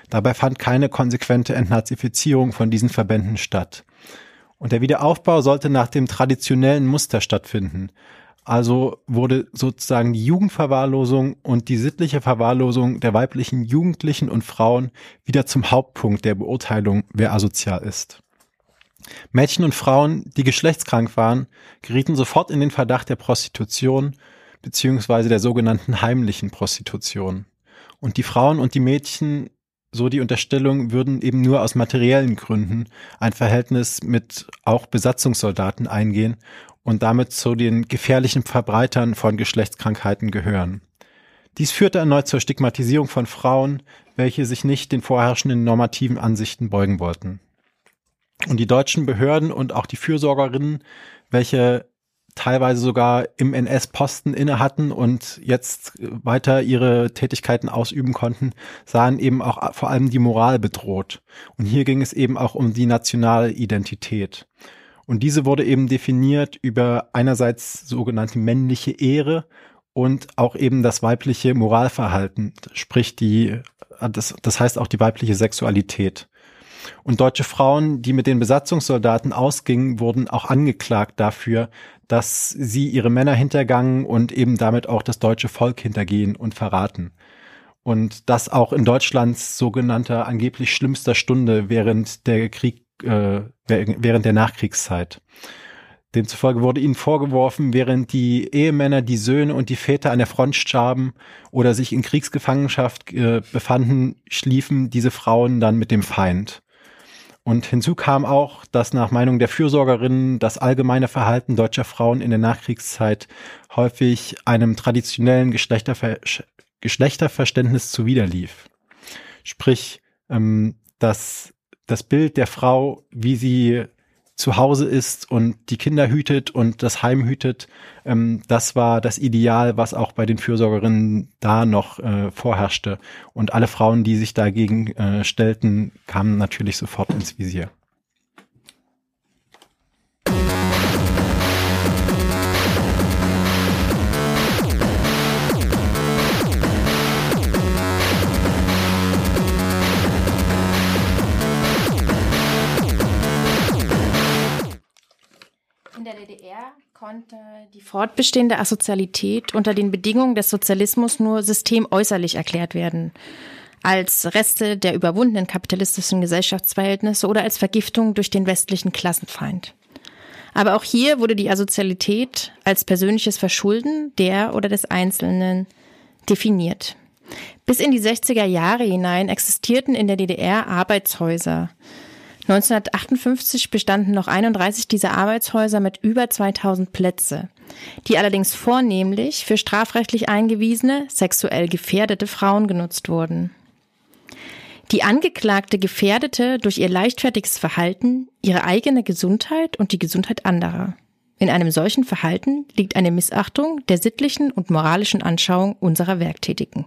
Dabei fand keine konsequente Entnazifizierung von diesen Verbänden statt. Und der Wiederaufbau sollte nach dem traditionellen Muster stattfinden. Also wurde sozusagen die Jugendverwahrlosung und die sittliche Verwahrlosung der weiblichen Jugendlichen und Frauen wieder zum Hauptpunkt der Beurteilung, wer asozial ist. Mädchen und Frauen, die geschlechtskrank waren, gerieten sofort in den Verdacht der Prostitution beziehungsweise der sogenannten heimlichen Prostitution. Und die Frauen und die Mädchen, so die Unterstellung, würden eben nur aus materiellen Gründen ein Verhältnis mit auch Besatzungssoldaten eingehen und damit zu den gefährlichen Verbreitern von Geschlechtskrankheiten gehören. Dies führte erneut zur Stigmatisierung von Frauen, welche sich nicht den vorherrschenden normativen Ansichten beugen wollten. Und die deutschen Behörden und auch die Fürsorgerinnen, welche teilweise sogar im NS Posten inne hatten und jetzt weiter ihre Tätigkeiten ausüben konnten, sahen eben auch vor allem die Moral bedroht. Und hier ging es eben auch um die nationale Identität. Und diese wurde eben definiert über einerseits sogenannte männliche Ehre und auch eben das weibliche Moralverhalten, sprich die, das, das heißt auch die weibliche Sexualität. Und deutsche Frauen, die mit den Besatzungssoldaten ausgingen, wurden auch angeklagt dafür, dass sie ihre Männer hintergangen und eben damit auch das deutsche Volk hintergehen und verraten. Und das auch in Deutschlands sogenannter angeblich schlimmster Stunde während der Krieg, äh, während der Nachkriegszeit. Demzufolge wurde ihnen vorgeworfen, während die Ehemänner, die Söhne und die Väter an der Front starben oder sich in Kriegsgefangenschaft äh, befanden, schliefen diese Frauen dann mit dem Feind. Und hinzu kam auch, dass nach Meinung der Fürsorgerinnen das allgemeine Verhalten deutscher Frauen in der Nachkriegszeit häufig einem traditionellen Geschlechterver Geschlechterverständnis zuwiderlief. Sprich, ähm, dass das Bild der Frau, wie sie zu Hause ist und die Kinder hütet und das Heim hütet, ähm, das war das Ideal, was auch bei den Fürsorgerinnen da noch äh, vorherrschte. Und alle Frauen, die sich dagegen äh, stellten, kamen natürlich sofort ins Visier. Konnte die fortbestehende Asozialität unter den Bedingungen des Sozialismus nur systemäußerlich erklärt werden. Als Reste der überwundenen kapitalistischen Gesellschaftsverhältnisse oder als Vergiftung durch den westlichen Klassenfeind. Aber auch hier wurde die Asozialität als persönliches Verschulden der oder des Einzelnen definiert. Bis in die 60er Jahre hinein existierten in der DDR Arbeitshäuser. 1958 bestanden noch 31 dieser Arbeitshäuser mit über 2000 Plätze, die allerdings vornehmlich für strafrechtlich eingewiesene, sexuell gefährdete Frauen genutzt wurden. Die Angeklagte gefährdete durch ihr leichtfertiges Verhalten ihre eigene Gesundheit und die Gesundheit anderer. In einem solchen Verhalten liegt eine Missachtung der sittlichen und moralischen Anschauung unserer Werktätigen.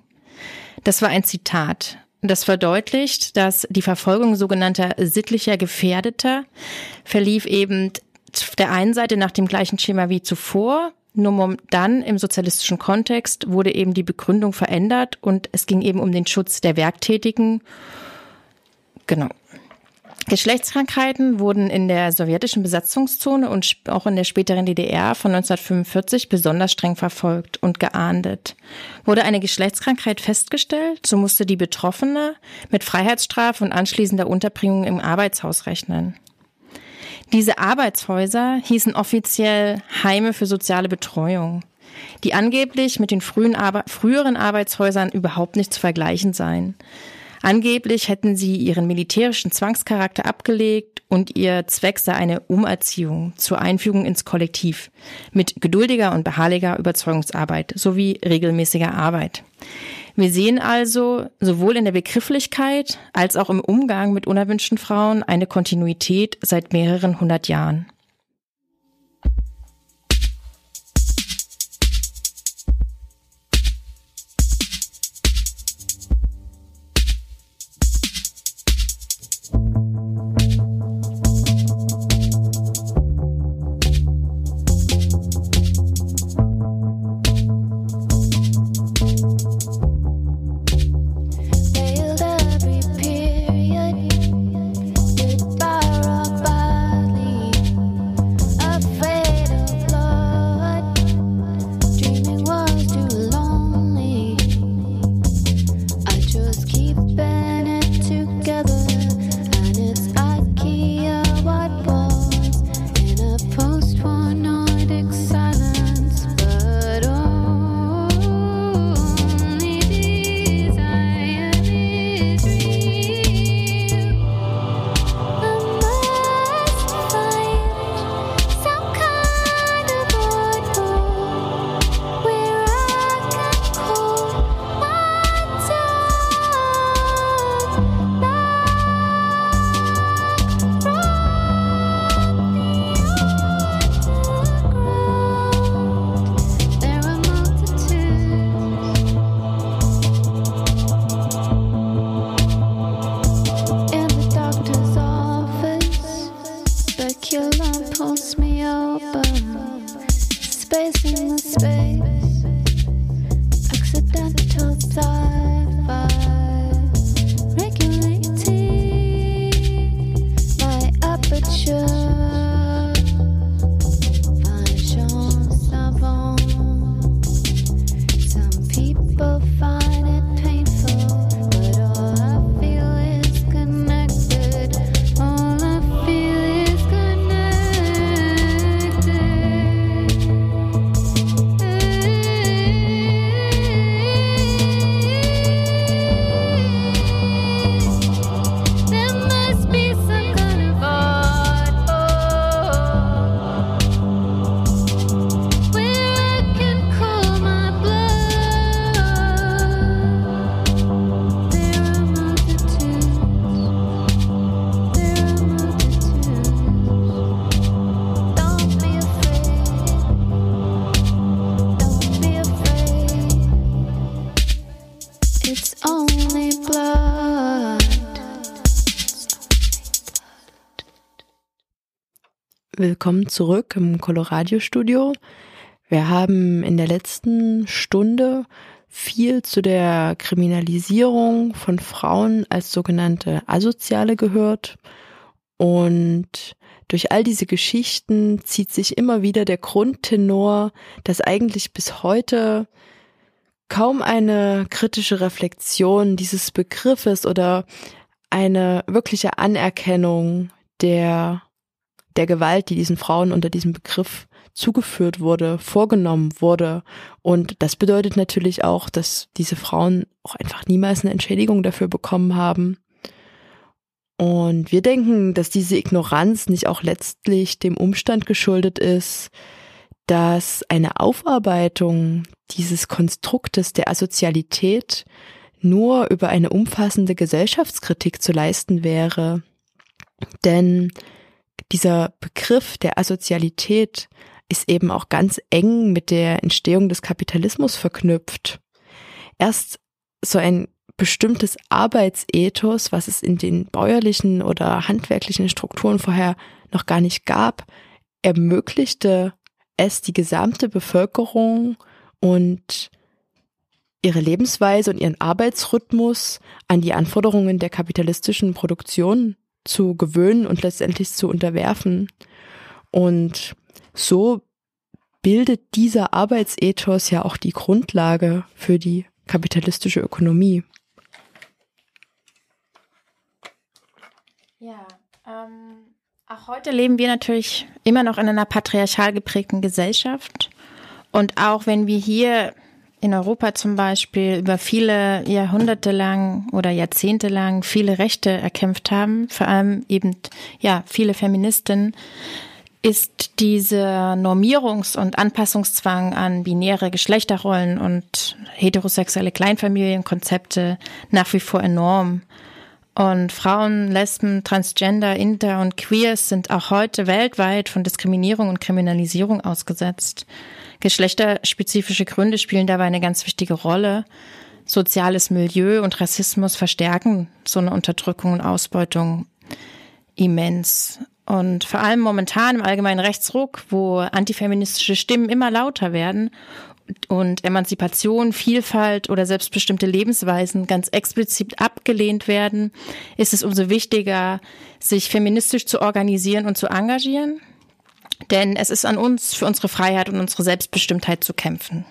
Das war ein Zitat. Das verdeutlicht, dass die Verfolgung sogenannter sittlicher Gefährdeter verlief eben auf der einen Seite nach dem gleichen Schema wie zuvor, nur dann im sozialistischen Kontext wurde eben die Begründung verändert und es ging eben um den Schutz der Werktätigen. Genau. Geschlechtskrankheiten wurden in der sowjetischen Besatzungszone und auch in der späteren DDR von 1945 besonders streng verfolgt und geahndet. Wurde eine Geschlechtskrankheit festgestellt, so musste die Betroffene mit Freiheitsstrafe und anschließender Unterbringung im Arbeitshaus rechnen. Diese Arbeitshäuser hießen offiziell Heime für soziale Betreuung, die angeblich mit den frühen Arbe früheren Arbeitshäusern überhaupt nicht zu vergleichen seien. Angeblich hätten sie ihren militärischen Zwangscharakter abgelegt und ihr Zweck sei eine Umerziehung zur Einfügung ins Kollektiv mit geduldiger und beharrlicher Überzeugungsarbeit sowie regelmäßiger Arbeit. Wir sehen also sowohl in der Begrifflichkeit als auch im Umgang mit unerwünschten Frauen eine Kontinuität seit mehreren hundert Jahren. Willkommen zurück im Coloradio Studio. Wir haben in der letzten Stunde viel zu der Kriminalisierung von Frauen als sogenannte Asoziale gehört und durch all diese Geschichten zieht sich immer wieder der Grundtenor, dass eigentlich bis heute kaum eine kritische Reflexion dieses Begriffes oder eine wirkliche Anerkennung der, der Gewalt, die diesen Frauen unter diesem Begriff zugeführt wurde, vorgenommen wurde. Und das bedeutet natürlich auch, dass diese Frauen auch einfach niemals eine Entschädigung dafür bekommen haben. Und wir denken, dass diese Ignoranz nicht auch letztlich dem Umstand geschuldet ist, dass eine Aufarbeitung dieses Konstruktes der Asozialität nur über eine umfassende Gesellschaftskritik zu leisten wäre. Denn dieser Begriff der Asozialität ist eben auch ganz eng mit der Entstehung des Kapitalismus verknüpft. Erst so ein bestimmtes Arbeitsethos, was es in den bäuerlichen oder handwerklichen Strukturen vorher noch gar nicht gab, ermöglichte es die gesamte Bevölkerung und ihre Lebensweise und ihren Arbeitsrhythmus an die Anforderungen der kapitalistischen Produktion zu gewöhnen und letztendlich zu unterwerfen. Und so bildet dieser Arbeitsethos ja auch die Grundlage für die kapitalistische Ökonomie. Ja, ähm, auch heute leben wir natürlich immer noch in einer patriarchal geprägten Gesellschaft. Und auch wenn wir hier in Europa zum Beispiel über viele Jahrhunderte lang oder Jahrzehnte lang viele Rechte erkämpft haben, vor allem eben ja viele Feministinnen, ist dieser Normierungs- und Anpassungszwang an binäre Geschlechterrollen und heterosexuelle Kleinfamilienkonzepte nach wie vor enorm. Und Frauen, Lesben, Transgender, Inter und Queers sind auch heute weltweit von Diskriminierung und Kriminalisierung ausgesetzt. Geschlechterspezifische Gründe spielen dabei eine ganz wichtige Rolle. Soziales Milieu und Rassismus verstärken so eine Unterdrückung und Ausbeutung immens. Und vor allem momentan im allgemeinen Rechtsruck, wo antifeministische Stimmen immer lauter werden und Emanzipation, Vielfalt oder selbstbestimmte Lebensweisen ganz explizit abgelehnt werden, ist es umso wichtiger, sich feministisch zu organisieren und zu engagieren. Denn es ist an uns, für unsere Freiheit und unsere Selbstbestimmtheit zu kämpfen.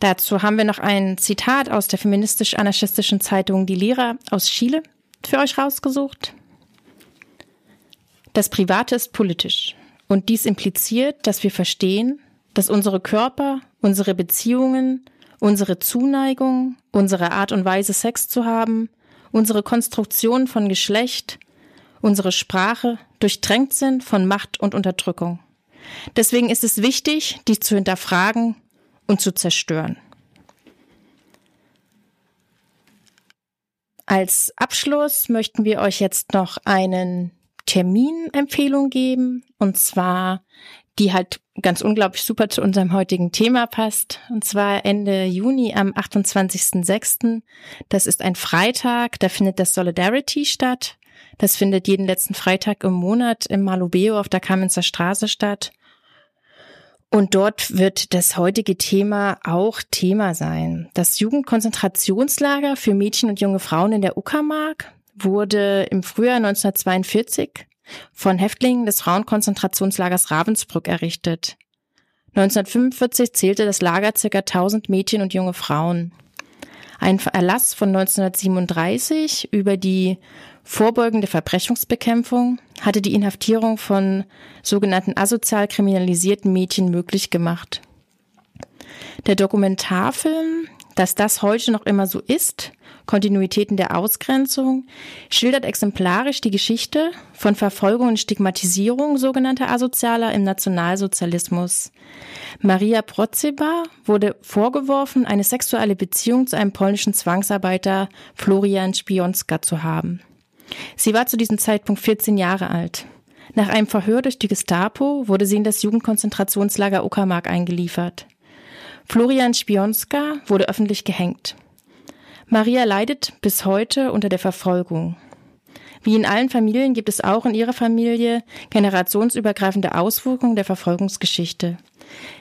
Dazu haben wir noch ein Zitat aus der feministisch-anarchistischen Zeitung Die Lehrer aus Chile für euch rausgesucht. Das Private ist politisch. Und dies impliziert, dass wir verstehen, dass unsere Körper, unsere Beziehungen, unsere Zuneigung, unsere Art und Weise Sex zu haben, unsere Konstruktion von Geschlecht, unsere Sprache durchdrängt sind von Macht und Unterdrückung. Deswegen ist es wichtig, dies zu hinterfragen und zu zerstören. Als Abschluss möchten wir euch jetzt noch einen Terminempfehlung geben, und zwar die halt ganz unglaublich super zu unserem heutigen Thema passt. Und zwar Ende Juni am 28.06. Das ist ein Freitag, da findet das Solidarity statt. Das findet jeden letzten Freitag im Monat im Malubeo auf der Kamenzer Straße statt. Und dort wird das heutige Thema auch Thema sein. Das Jugendkonzentrationslager für Mädchen und junge Frauen in der Uckermark wurde im Frühjahr 1942 von Häftlingen des Frauenkonzentrationslagers Ravensbrück errichtet. 1945 zählte das Lager ca. 1000 Mädchen und junge Frauen. Ein Erlass von 1937 über die vorbeugende Verbrechungsbekämpfung hatte die Inhaftierung von sogenannten asozial kriminalisierten Mädchen möglich gemacht. Der Dokumentarfilm, dass das heute noch immer so ist, Kontinuitäten der Ausgrenzung, schildert exemplarisch die Geschichte von Verfolgung und Stigmatisierung sogenannter Asozialer im Nationalsozialismus. Maria Protzeba wurde vorgeworfen, eine sexuelle Beziehung zu einem polnischen Zwangsarbeiter Florian Spionska zu haben. Sie war zu diesem Zeitpunkt 14 Jahre alt. Nach einem Verhör durch die Gestapo wurde sie in das Jugendkonzentrationslager Uckermark eingeliefert. Florian Spionska wurde öffentlich gehängt. Maria leidet bis heute unter der Verfolgung. Wie in allen Familien gibt es auch in ihrer Familie generationsübergreifende Auswirkungen der Verfolgungsgeschichte.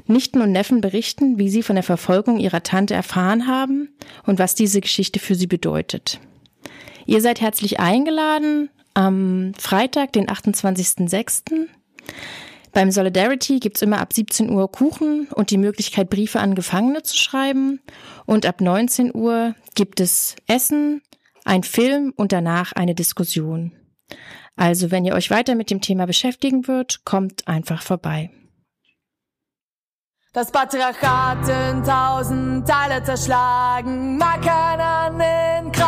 Nichten und Neffen berichten, wie sie von der Verfolgung ihrer Tante erfahren haben und was diese Geschichte für sie bedeutet. Ihr seid herzlich eingeladen, am Freitag, den 28.06. Beim Solidarity gibt's immer ab 17 Uhr Kuchen und die Möglichkeit, Briefe an Gefangene zu schreiben. Und ab 19 Uhr gibt es Essen, ein Film und danach eine Diskussion. Also, wenn ihr euch weiter mit dem Thema beschäftigen wird, kommt einfach vorbei. Das Patriarchat in tausend Teile zerschlagen, mag keiner den Kragen, sich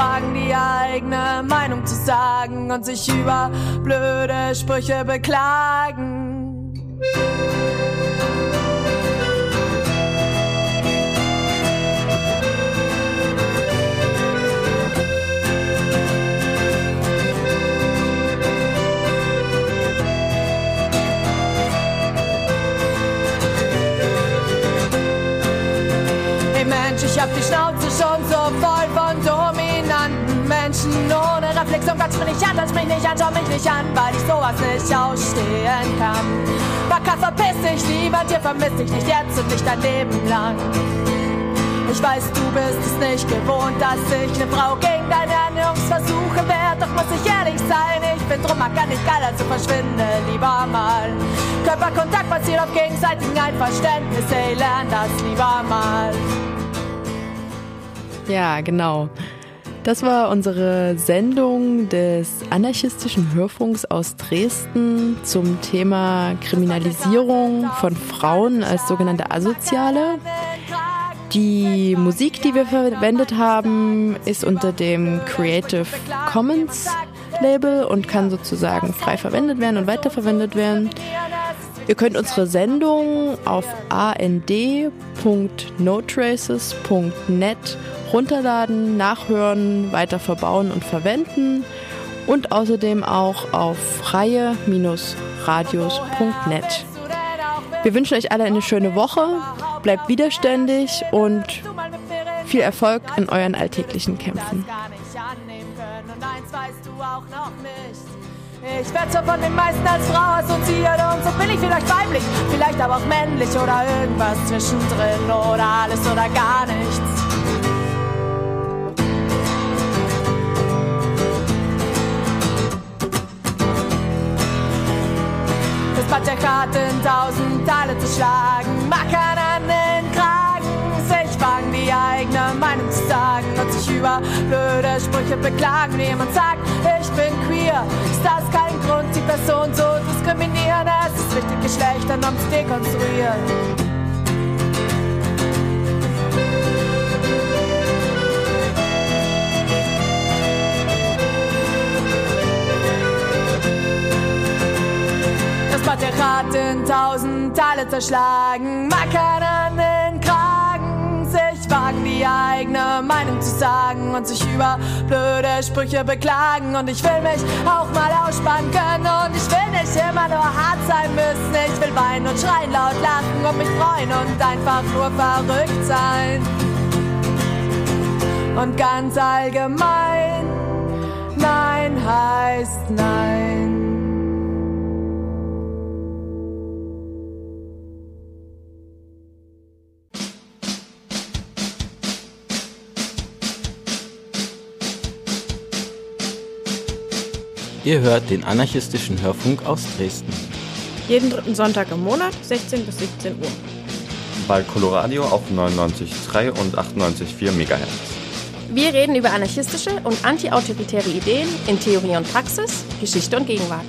wagen, die eigene Meinung zu sagen und sich über blöde Sprüche beklagen. Mensch, ich hab die Schnauze schon so voll Reflexion quatsch mich nicht an, touch mich nicht an, schau mich nicht an, weil ich sowas nicht ausstehen kann. Backer, verpiss dich, lieber dir vermiss dich nicht jetzt und nicht dein Leben lang. Ich weiß, du bist es nicht gewohnt, dass ich eine Frau gegen deine Ernährungsversuche wehrt. Doch muss ich ehrlich sein, ich bin drum gar nicht geil, also verschwinde lieber mal. Körperkontakt basiert auf gegenseitigem Einverständnis, ey, lern das lieber mal. Ja, genau. Das war unsere Sendung des anarchistischen Hörfunks aus Dresden zum Thema Kriminalisierung von Frauen als sogenannte Asoziale. Die Musik, die wir verwendet haben, ist unter dem Creative Commons Label und kann sozusagen frei verwendet werden und weiterverwendet werden. Ihr könnt unsere Sendung auf and.notraces.net runterladen, nachhören, weiter verbauen und verwenden und außerdem auch auf freie-radios.net. Wir wünschen euch alle eine schöne Woche, bleibt widerständig und viel Erfolg in euren alltäglichen Kämpfen. Ich werde zwar von den meisten als Frau assoziiert und so bin ich vielleicht weiblich, vielleicht aber auch männlich oder irgendwas zwischendrin oder alles oder gar nichts. Das Patriarchat in tausend Teile zu schlagen, keiner an den Kragen, sich wagen, die eigene Meinung zu sagen. Und sich über blöde Sprüche beklagen, wie jemand sagt, ich bin queer, ist das kein Grund, die Person zu diskriminieren, es ist wichtig, Geschlechternorm zu dekonstruieren. Patriarchat in tausend Teile zerschlagen, mag keiner an den Kragen, sich wagen, die eigene Meinung zu sagen und sich über blöde Sprüche beklagen. Und ich will mich auch mal ausspannen können und ich will nicht immer nur hart sein müssen. Ich will weinen und schreien, laut lachen und mich freuen und einfach nur verrückt sein. Und ganz allgemein, nein heißt nein. Ihr hört den anarchistischen Hörfunk aus Dresden. Jeden dritten Sonntag im Monat, 16 bis 17 Uhr. Bei Coloradio auf 99,3 und 98,4 MHz. Wir reden über anarchistische und antiautoritäre Ideen in Theorie und Praxis, Geschichte und Gegenwart.